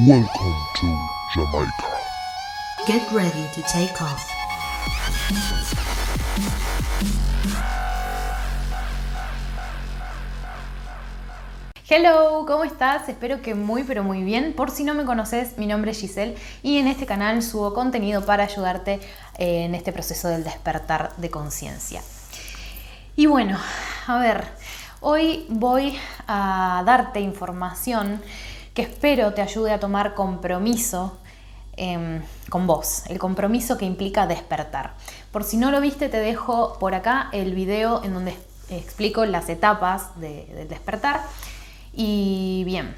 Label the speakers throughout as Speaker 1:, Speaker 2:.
Speaker 1: Welcome to Jamaica.
Speaker 2: Get ready to take off.
Speaker 3: Hello, ¿cómo estás? Espero que muy pero muy bien. Por si no me conoces, mi nombre es Giselle y en este canal subo contenido para ayudarte eh, en este proceso del despertar de conciencia. Y bueno, a ver, hoy voy a darte información que espero te ayude a tomar compromiso em, con vos, el compromiso que implica despertar. Por si no lo viste, te dejo por acá el video en donde explico las etapas del despertar y bien,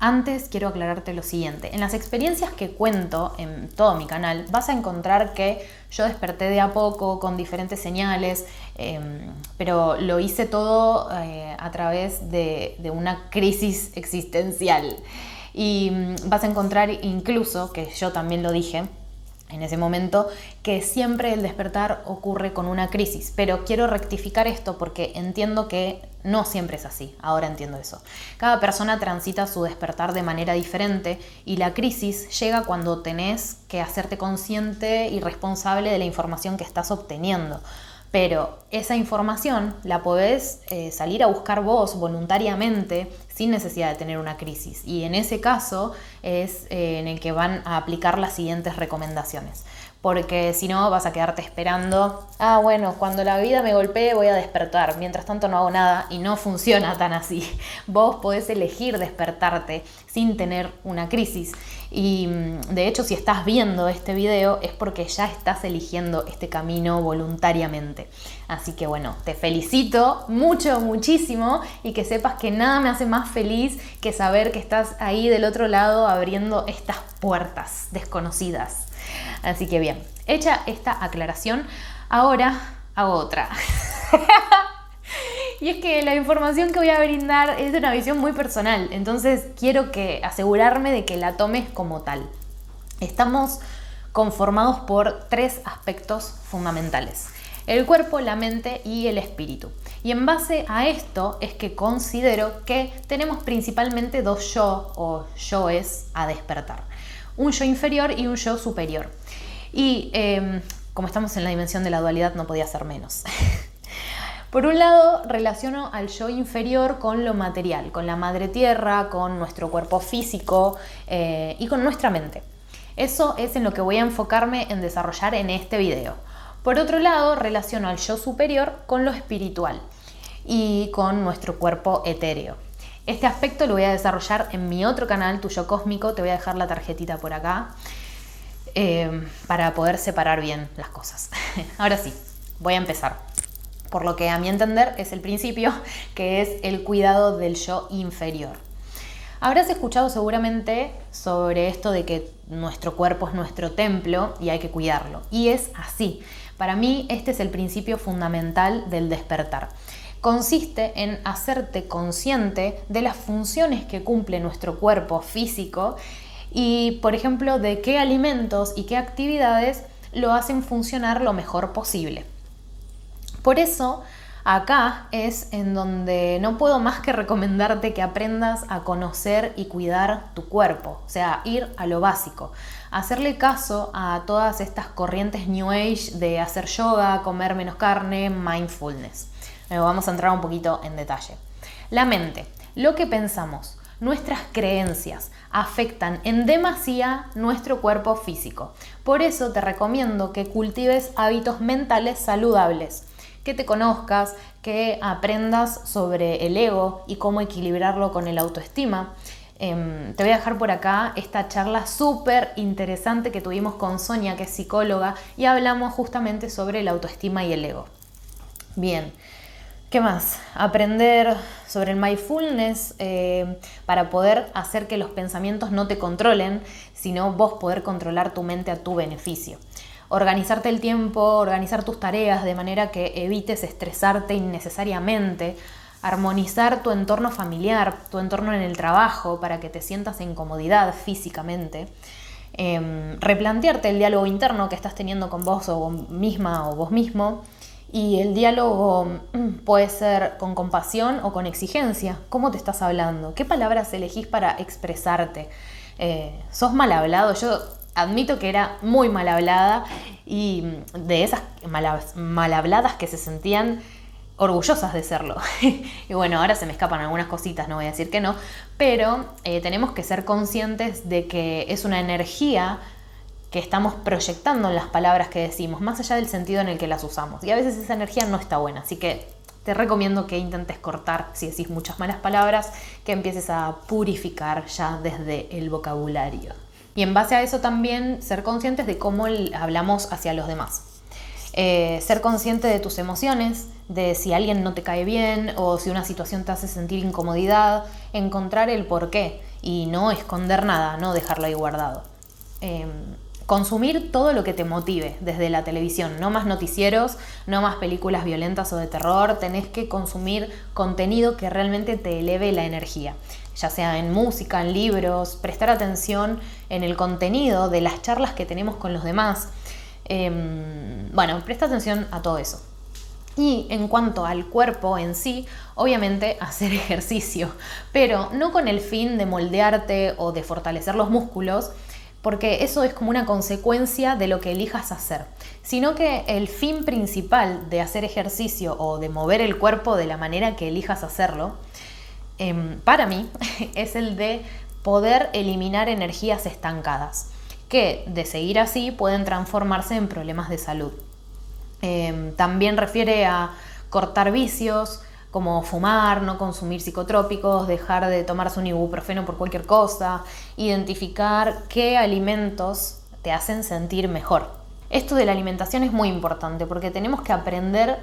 Speaker 3: antes quiero aclararte lo siguiente. En las experiencias que cuento en todo mi canal vas a encontrar que yo desperté de a poco con diferentes señales, em, pero lo hice todo eh, a través de, de una crisis existencial. Y mm, vas a encontrar incluso, que yo también lo dije, en ese momento, que siempre el despertar ocurre con una crisis. Pero quiero rectificar esto porque entiendo que no siempre es así, ahora entiendo eso. Cada persona transita su despertar de manera diferente y la crisis llega cuando tenés que hacerte consciente y responsable de la información que estás obteniendo. Pero esa información la podés eh, salir a buscar vos voluntariamente sin necesidad de tener una crisis. Y en ese caso es eh, en el que van a aplicar las siguientes recomendaciones. Porque si no vas a quedarte esperando, ah bueno, cuando la vida me golpee voy a despertar, mientras tanto no hago nada y no funciona tan así. Vos podés elegir despertarte sin tener una crisis y mm, de hecho, si estás viendo este video es porque ya estás eligiendo este camino voluntariamente. Así que bueno, te felicito mucho, muchísimo y que sepas que nada me hace más feliz que saber que estás ahí del otro lado abriendo estas puertas desconocidas. Así que bien, hecha esta aclaración, ahora hago otra. Y es que la información que voy a brindar es de una visión muy personal, entonces quiero que asegurarme de que la tomes como tal. Estamos conformados por tres aspectos fundamentales. El cuerpo, la mente y el espíritu. Y en base a esto es que considero que tenemos principalmente dos yo o yoes a despertar. Un yo inferior y un yo superior. Y em, como estamos en la dimensión de la dualidad no podía ser menos. Por un lado, relaciono al yo inferior con lo material, con la madre tierra, con nuestro cuerpo físico eh, y con nuestra mente. Eso es en lo que voy a enfocarme en desarrollar en este video. Por otro lado, relaciono al yo superior con lo espiritual y con nuestro cuerpo etéreo. Este aspecto lo voy a desarrollar en mi otro canal, Tuyo Cósmico, te voy a dejar la tarjetita por acá, eh, para poder separar bien las cosas. Ahora sí, voy a empezar por lo que a mi entender es el principio, que es el cuidado del yo inferior. Habrás escuchado seguramente sobre esto de que nuestro cuerpo es nuestro templo y hay que cuidarlo. Y es así. Para mí este es el principio fundamental del despertar. Consiste en hacerte consciente de las funciones que cumple nuestro cuerpo físico y, por ejemplo, de qué alimentos y qué actividades lo hacen funcionar lo mejor posible. Por eso, acá es en donde no puedo más que recomendarte que aprendas a conocer y cuidar tu cuerpo, o sea, ir a lo básico, hacerle caso a todas estas corrientes New Age de hacer yoga, comer menos carne, mindfulness. Vamos a entrar un poquito en detalle. La mente, lo que pensamos, nuestras creencias afectan en demasía nuestro cuerpo físico. Por eso te recomiendo que cultives hábitos mentales saludables que te conozcas, que aprendas sobre el ego y cómo equilibrarlo con el autoestima. Em, te voy a dejar por acá esta charla súper interesante que tuvimos con Sonia, que es psicóloga, y hablamos justamente sobre el autoestima y el ego. Bien, ¿qué más? Aprender sobre el mindfulness eh, para poder hacer que los pensamientos no te controlen, sino vos poder controlar tu mente a tu beneficio organizarte el tiempo, organizar tus tareas de manera que evites estresarte innecesariamente, armonizar tu entorno familiar, tu entorno en el trabajo para que te sientas en comodidad físicamente, em, replantearte el diálogo interno que estás teniendo con vos o vos misma o vos mismo. Y el diálogo mm, puede ser con compasión o con exigencia. ¿Cómo te estás hablando? ¿Qué palabras elegís para expresarte? eh, sos mal hablado. Yo admito que era muy mal hablada y de esas mal, habladas que se sentían orgullosas de serlo. y bueno, ahora se me escapan algunas cositas, no voy a decir que no, pero eh, tenemos que ser conscientes de que es una energía que estamos proyectando en las palabras que decimos, más allá del sentido en el que las usamos. Y a veces esa energía no está buena, así que te recomiendo que intentes cortar, si decís muchas malas palabras, que empieces a purificar ya desde el vocabulario. Y en base a eso también ser conscientes de cómo hablamos hacia los demás. Eh, ser consciente de tus emociones, de si alguien no te cae bien o si una situación te hace sentir incomodidad, encontrar el por qué y no esconder nada, no dejarlo ahí guardado. Em, consumir todo lo que te motive desde la televisión, no más noticieros, no más películas violentas o de terror, tenés que consumir contenido que realmente te eleve la energía, ya sea en música, en libros, prestar atención en el contenido de las charlas que tenemos con los demás. Em, bueno, presta atención a todo eso. Y en cuanto al cuerpo en sí, obviamente hacer ejercicio, pero no con el fin de moldearte o de fortalecer los músculos, porque eso es como una consecuencia de lo que elijas hacer, sino que el fin principal de hacer ejercicio o de mover el cuerpo de la manera que elijas hacerlo, em, para mí, es el de poder eliminar energías estancadas, que de seguir así pueden transformarse en problemas de salud. Em, también refiere a cortar vicios, como fumar, no consumir psicotrópicos, dejar de tomarse un ibuprofeno por cualquier cosa, identificar qué alimentos te hacen sentir mejor. Esto de la alimentación es muy importante porque tenemos que aprender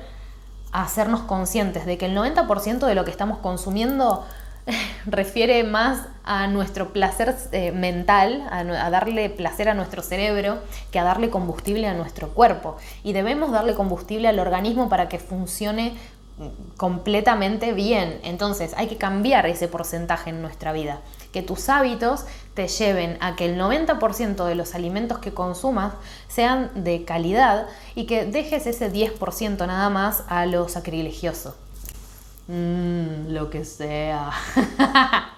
Speaker 3: a hacernos conscientes de que el 90% de lo que estamos consumiendo refiere más a nuestro placer eh, mental, a, darle placer a nuestro cerebro, que a darle combustible a nuestro cuerpo. Y debemos darle combustible al organismo para que funcione completamente bien. Entonces hay que cambiar ese porcentaje en nuestra vida. Que tus hábitos te lleven a que el 90% de los alimentos que consumas sean de calidad y que dejes ese 10% nada más a lo sacrilegioso. Mmm, lo que sea.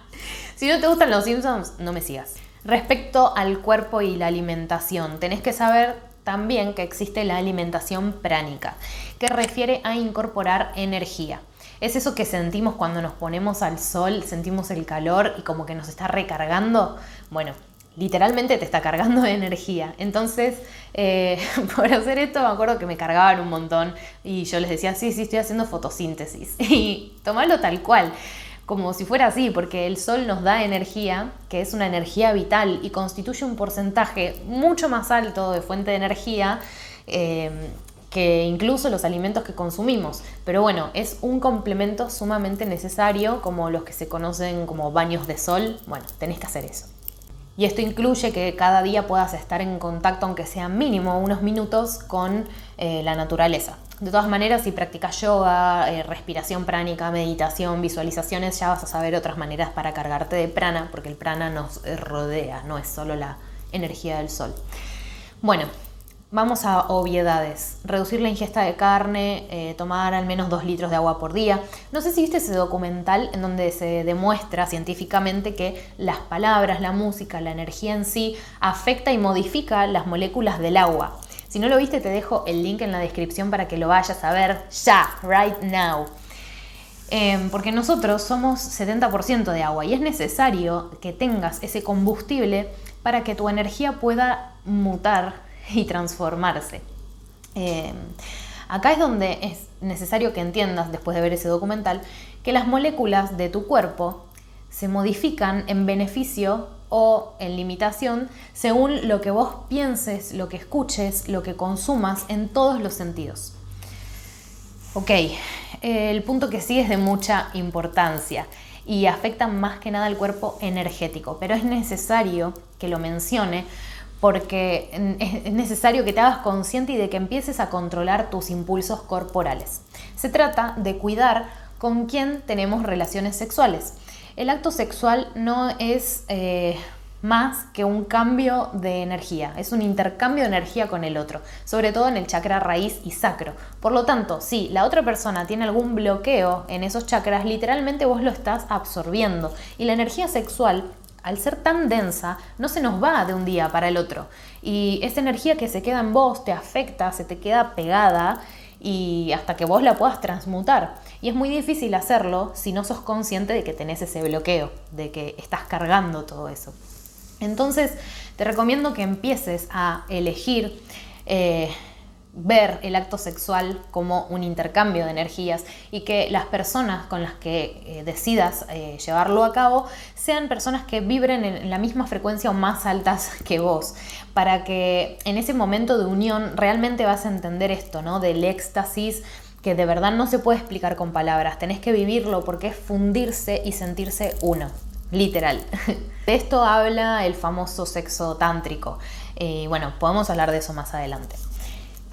Speaker 3: si no te gustan los Simpsons, no me sigas. Respecto al cuerpo y la alimentación, tenés que saber también que existe la alimentación pránica, que refiere a incorporar energía. Es eso que sentimos cuando nos ponemos al sol, sentimos el calor y como que nos está recargando. Bueno, literalmente te está cargando de energía. Entonces, eh, por hacer esto me acuerdo que me cargaban un montón y yo les decía, sí, sí, estoy haciendo fotosíntesis. Y tomarlo tal cual como si fuera así, porque el sol nos da energía, que es una energía vital y constituye un porcentaje mucho más alto de fuente de energía eh, que incluso los alimentos que consumimos. Pero bueno, es un complemento sumamente necesario, como los que se conocen como baños de sol. Bueno, tenés que hacer eso. Y esto incluye que cada día puedas estar en contacto, aunque sea mínimo unos minutos, con eh, la naturaleza. De todas maneras, si practicas yoga, eh, respiración pránica, meditación, visualizaciones, ya vas a saber otras maneras para cargarte de prana, porque el prana nos rodea, no es solo la energía del sol. Bueno, vamos a obviedades. Reducir la ingesta de carne, eh, tomar al menos 2 litros de agua por día. No sé si viste ese documental en donde se demuestra científicamente que las palabras, la música, la energía en sí afecta y modifica las moléculas del agua. Si no lo viste, te dejo el link en la descripción para que lo vayas a ver ya, right now. Em, porque nosotros somos 70% de agua y es necesario que tengas ese combustible para que tu energía pueda mutar y transformarse. Em, acá es donde es necesario que entiendas, después de ver ese documental, que las moléculas de tu cuerpo se modifican en beneficio o en limitación según lo que vos pienses, lo que escuches, lo que consumas en todos los sentidos. Ok, el punto que sí es de mucha importancia y afecta más que nada al cuerpo energético, pero es necesario que lo mencione porque es necesario que te hagas consciente y de que empieces a controlar tus impulsos corporales. Se trata de cuidar con quién tenemos relaciones sexuales el acto sexual no es eh, más que un cambio de energía, es un intercambio de energía con el otro, sobre todo en el chakra raíz y sacro. Por lo tanto, si la otra persona tiene algún bloqueo en esos chakras, literalmente vos lo estás absorbiendo y la energía sexual al ser tan densa, no se nos va de un día para el otro. Y esa energía que se queda en vos te afecta, se te queda pegada y hasta que vos la puedas transmutar. Y es muy difícil hacerlo si no sos consciente de que tenés ese bloqueo, de que estás cargando todo eso. Entonces, te recomiendo que empieces a elegir eh, ver el acto sexual como un intercambio de energías y que las personas con las que eh, decidas eh, llevarlo a cabo sean personas que vibren en la misma frecuencia o más altas que vos, para que en ese momento de unión realmente vas a entender esto, ¿no? Del éxtasis que de verdad no se puede explicar con palabras, tenés que vivirlo porque es fundirse y sentirse uno, literal. De esto habla el famoso sexo tántrico. Y eh, bueno, podemos hablar de eso más adelante.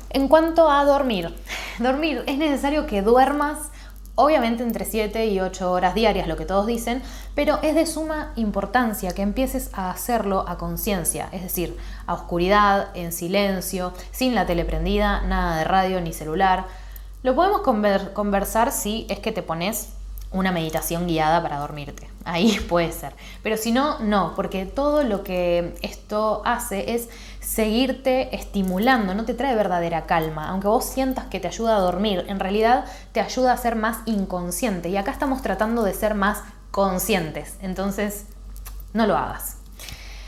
Speaker 3: En cuanto a dormir, dormir es necesario que duermas obviamente entre 7 y 8 horas diarias, lo que todos dicen, pero es de suma importancia que empieces a hacerlo a conciencia, es decir, a oscuridad, en silencio, sin la tele prendida, nada de radio ni celular. Lo podemos conversar si es que te pones una meditación guiada para dormirte. Ahí puede ser. Pero si no, no, porque todo lo que esto hace es seguirte estimulando, no te trae verdadera calma. Aunque vos sientas que te ayuda a dormir, en realidad te ayuda a ser más inconsciente. Y acá estamos tratando de ser más conscientes. Entonces, no lo hagas.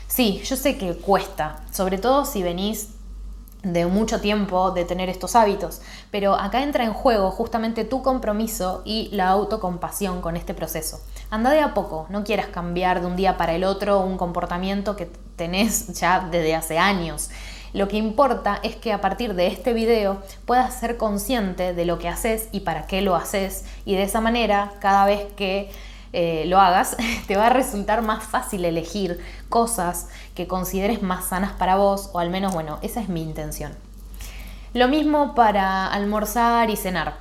Speaker 3: Sí, yo sé que cuesta, sobre todo si venís de mucho tiempo de tener estos hábitos, pero acá entra en juego justamente tu compromiso y la autocompasión con este proceso. Anda de a poco, no quieras cambiar de un día para el otro un comportamiento que tenés ya desde hace años. Lo que importa es que a partir de este video puedas ser consciente de lo que haces y para qué lo haces y de esa manera cada vez que eh, lo hagas, te va a resultar más fácil elegir cosas que consideres más sanas para vos, o al menos, bueno, esa es mi intención. Lo mismo para almorzar y cenar.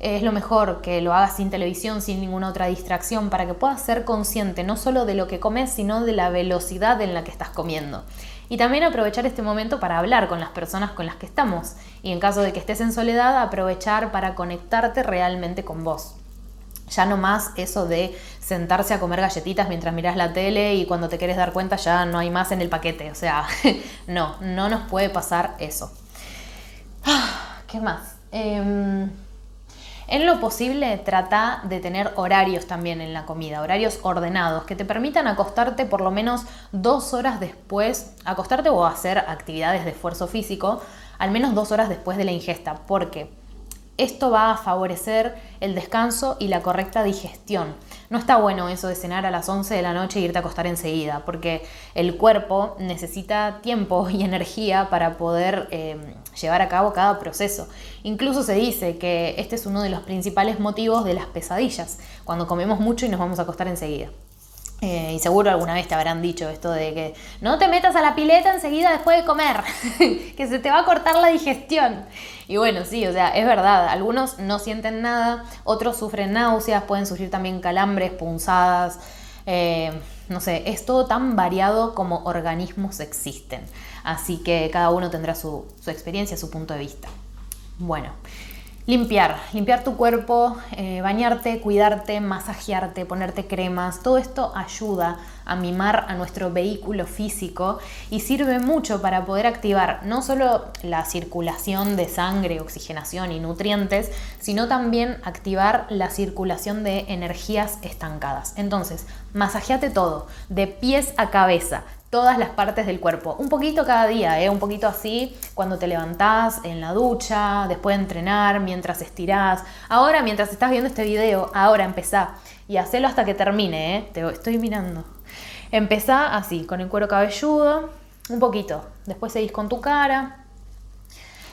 Speaker 3: Es lo mejor que lo hagas sin televisión, sin ninguna otra distracción, para que puedas ser consciente no solo de lo que comes, sino de la velocidad en la que estás comiendo. Y también aprovechar este momento para hablar con las personas con las que estamos. Y en caso de que estés en soledad, aprovechar para conectarte realmente con vos. Ya no más eso de sentarse a comer galletitas mientras miras la tele y cuando te quieres dar cuenta ya no hay más en el paquete. O sea, no, no nos puede pasar eso. ¿Qué más? Em, en lo posible, trata de tener horarios también en la comida, horarios ordenados, que te permitan acostarte por lo menos dos horas después, acostarte o hacer actividades de esfuerzo físico, al menos dos horas después de la ingesta, porque esto va a favorecer el descanso y la correcta digestión. No está bueno eso de cenar a las 11 de la noche e irte a acostar enseguida, porque el cuerpo necesita tiempo y energía para poder eh, llevar a cabo cada proceso. Incluso se dice que este es uno de los principales motivos de las pesadillas, cuando comemos mucho y nos vamos a acostar enseguida. Eh, y seguro alguna vez te habrán dicho esto de que no te metas a la pileta enseguida después de comer, que se te va a cortar la digestión. Y bueno, sí, o sea, es verdad, algunos no sienten nada, otros sufren náuseas, pueden sufrir también calambres, punzadas, eh, no sé, es todo tan variado como organismos existen. Así que cada uno tendrá su, su experiencia, su punto de vista. Bueno, Limpiar, limpiar tu cuerpo, eh, bañarte, cuidarte, masajearte, ponerte cremas, todo esto ayuda a mimar a nuestro vehículo físico y sirve mucho para poder activar no solo la circulación de sangre, oxigenación y nutrientes, sino también activar la circulación de energías estancadas. Entonces, masajeate todo, de pies a cabeza, todas las partes del cuerpo. Un poquito cada día, ¿eh? un poquito así cuando te levantás, en la ducha, después de entrenar, mientras estirás. Ahora, mientras estás viendo este video, ahora empezá y hacelo hasta que termine, ¿eh? te estoy mirando. Empezá así, con el cuero cabelludo, un poquito. Después seguís con tu cara.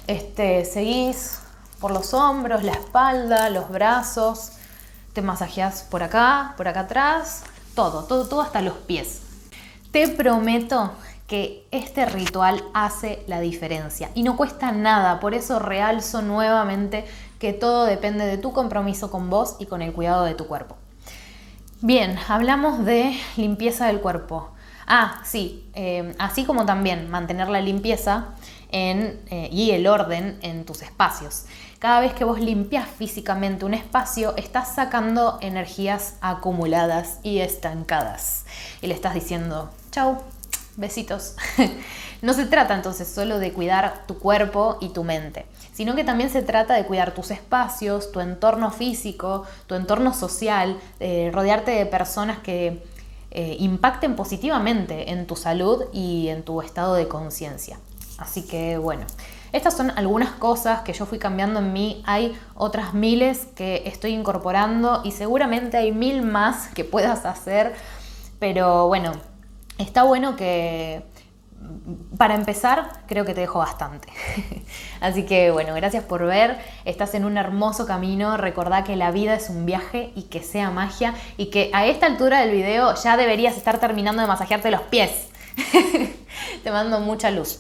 Speaker 3: Este, seguís por los hombros, la espalda, los brazos. Te masajeás por acá, por acá atrás. Todo, todo, todo hasta los pies. Te prometo que este ritual hace la diferencia y no cuesta nada, por eso realzo nuevamente que todo depende de tu compromiso con vos y con el cuidado de tu cuerpo. Bien, hablamos de limpieza del cuerpo. Ah, sí, eh, así como también mantener la limpieza, eh, y el orden en tus espacios. Cada vez que vos limpias físicamente un espacio, estás sacando energías acumuladas y estancadas. Y le estás diciendo, chau, besitos. no se trata entonces solo de cuidar tu cuerpo y tu mente, sino que también se trata de cuidar tus espacios, tu entorno físico, tu entorno social, rodearte de personas que eh, impacten positivamente en tu salud y en tu estado de conciencia. Así que bueno, estas son algunas cosas que yo fui cambiando en mí. Hay otras miles que estoy incorporando y seguramente hay mil más que puedas hacer. Pero bueno, está bueno que para empezar, creo que te dejo bastante. Así que bueno, gracias por ver. Estás en un hermoso camino. Recordá que la vida es un viaje y que sea magia. Y que a esta altura del video ya deberías estar terminando de masajearte los pies. te mando mucha luz.